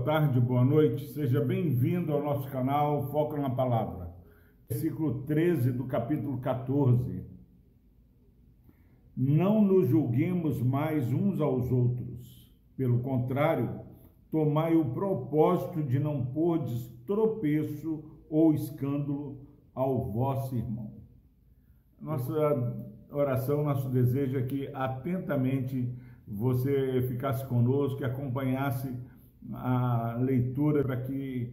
boa tarde, boa noite. Seja bem-vindo ao nosso canal Foco na Palavra. Versículo 13 do capítulo 14. Não nos julguemos mais uns aos outros. Pelo contrário, tomai o propósito de não pôr tropeço ou escândalo ao vosso irmão. Nossa oração, nosso desejo é que atentamente você ficasse conosco, e acompanhasse a leitura para que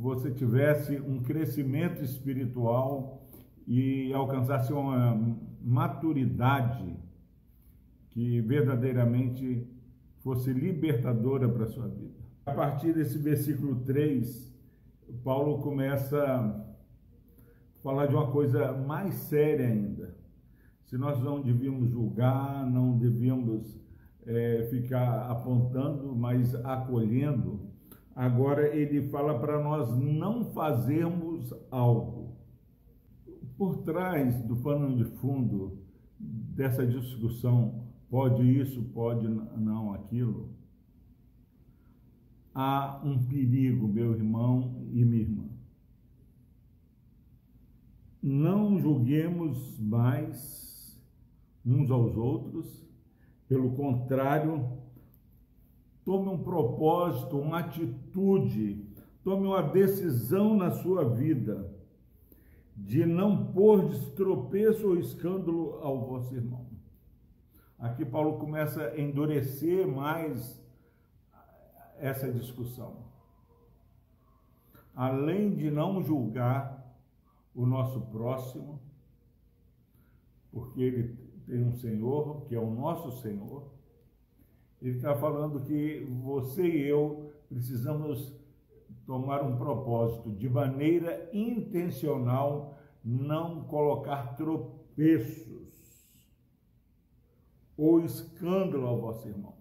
você tivesse um crescimento espiritual e alcançasse uma maturidade que verdadeiramente fosse libertadora para a sua vida. A partir desse versículo 3, Paulo começa a falar de uma coisa mais séria ainda. Se nós não devíamos julgar, não devíamos é, ficar apontando, mas acolhendo. Agora ele fala para nós não fazermos algo. Por trás do pano de fundo dessa discussão, pode isso, pode não aquilo, há um perigo, meu irmão e minha irmã. Não julguemos mais uns aos outros, pelo contrário, tome um propósito, uma atitude, tome uma decisão na sua vida de não pôr destropeço ou escândalo ao vosso irmão. Aqui Paulo começa a endurecer mais essa discussão. Além de não julgar o nosso próximo, porque ele tem um Senhor, que é o nosso Senhor. Ele está falando que você e eu precisamos tomar um propósito de maneira intencional, não colocar tropeços ou escândalo ao vosso irmão.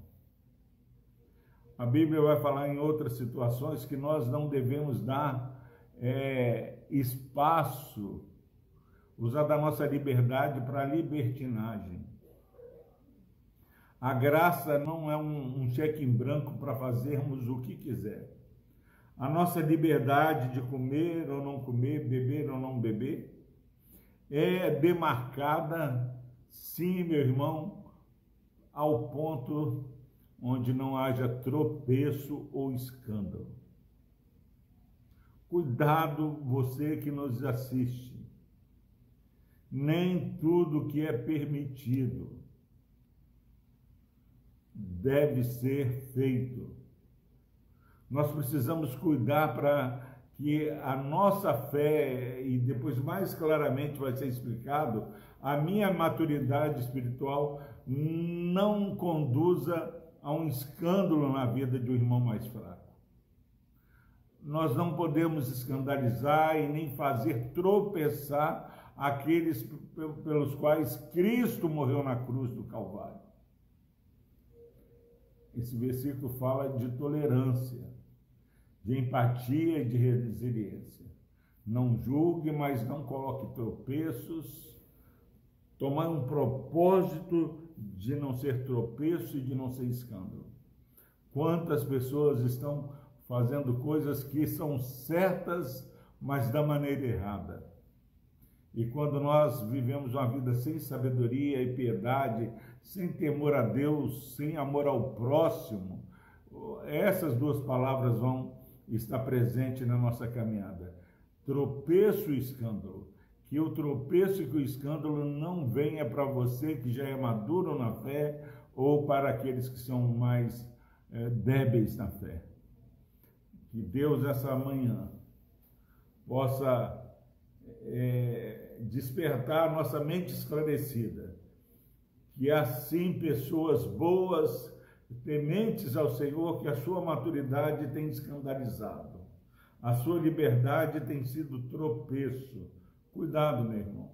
A Bíblia vai falar em outras situações que nós não devemos dar é, espaço usar da nossa liberdade para libertinagem. A graça não é um, um cheque em branco para fazermos o que quiser. A nossa liberdade de comer ou não comer, beber ou não beber, é demarcada, sim, meu irmão, ao ponto onde não haja tropeço ou escândalo. Cuidado, você que nos assiste nem tudo que é permitido deve ser feito. Nós precisamos cuidar para que a nossa fé, e depois mais claramente vai ser explicado, a minha maturidade espiritual não conduza a um escândalo na vida de um irmão mais fraco. Nós não podemos escandalizar e nem fazer tropeçar aqueles pelos quais Cristo morreu na cruz do Calvário. Esse versículo fala de tolerância, de empatia e de resiliência. Não julgue, mas não coloque tropeços. Tomar um propósito de não ser tropeço e de não ser escândalo. Quantas pessoas estão fazendo coisas que são certas, mas da maneira errada e quando nós vivemos uma vida sem sabedoria e piedade, sem temor a Deus, sem amor ao próximo, essas duas palavras vão estar presentes na nossa caminhada. Tropeço e escândalo. Que o tropeço e que o escândalo não venha para você que já é maduro na fé ou para aqueles que são mais é, débeis na fé. Que Deus, essa manhã, possa é, despertar nossa mente esclarecida, que assim pessoas boas, tementes ao Senhor, que a sua maturidade tem escandalizado, a sua liberdade tem sido tropeço. Cuidado, meu irmão.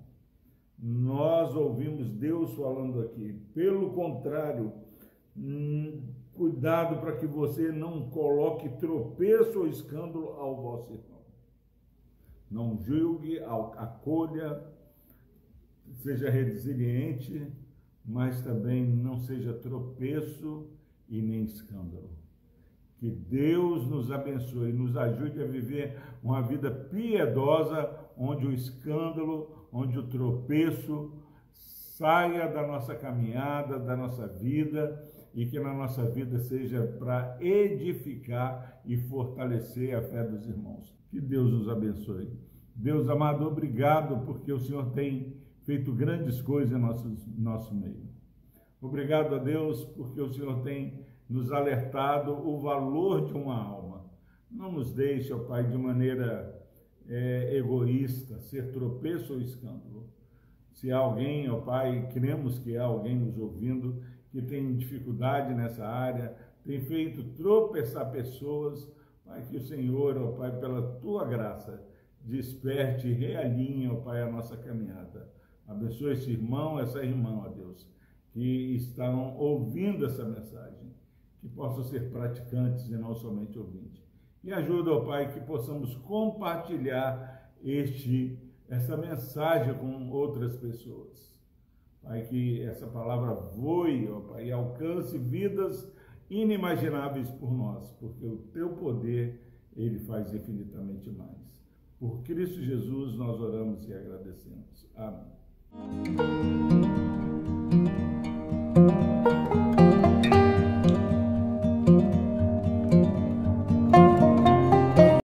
Nós ouvimos Deus falando aqui. Pelo contrário, hum, cuidado para que você não coloque tropeço ou escândalo ao vosso irmão não julgue, acolha, seja resiliente, mas também não seja tropeço e nem escândalo. Que Deus nos abençoe, nos ajude a viver uma vida piedosa, onde o escândalo, onde o tropeço saia da nossa caminhada, da nossa vida e que na nossa vida seja para edificar e fortalecer a fé dos irmãos. Que Deus nos abençoe. Deus amado, obrigado porque o Senhor tem feito grandes coisas em nosso, nosso meio. Obrigado a Deus porque o Senhor tem nos alertado o valor de uma alma. Não nos deixe, ó Pai, de maneira é, egoísta, ser tropeço ou escândalo. Se há alguém, ó Pai, cremos que há alguém nos ouvindo que tem dificuldade nessa área, tem feito tropeçar pessoas, Pai, que o Senhor, ó Pai, pela tua graça, desperte e realinhe, ó Pai, a nossa caminhada. Abençoe esse irmão, essa irmã, ó Deus, que estão ouvindo essa mensagem, que possam ser praticantes e não somente ouvintes. E ajuda, ó Pai, que possamos compartilhar este, essa mensagem com outras pessoas. Pai, que essa palavra voe, ó Pai, e alcance vidas inimagináveis por nós, porque o teu poder, ele faz infinitamente mais. Por Cristo Jesus nós oramos e agradecemos. Amém.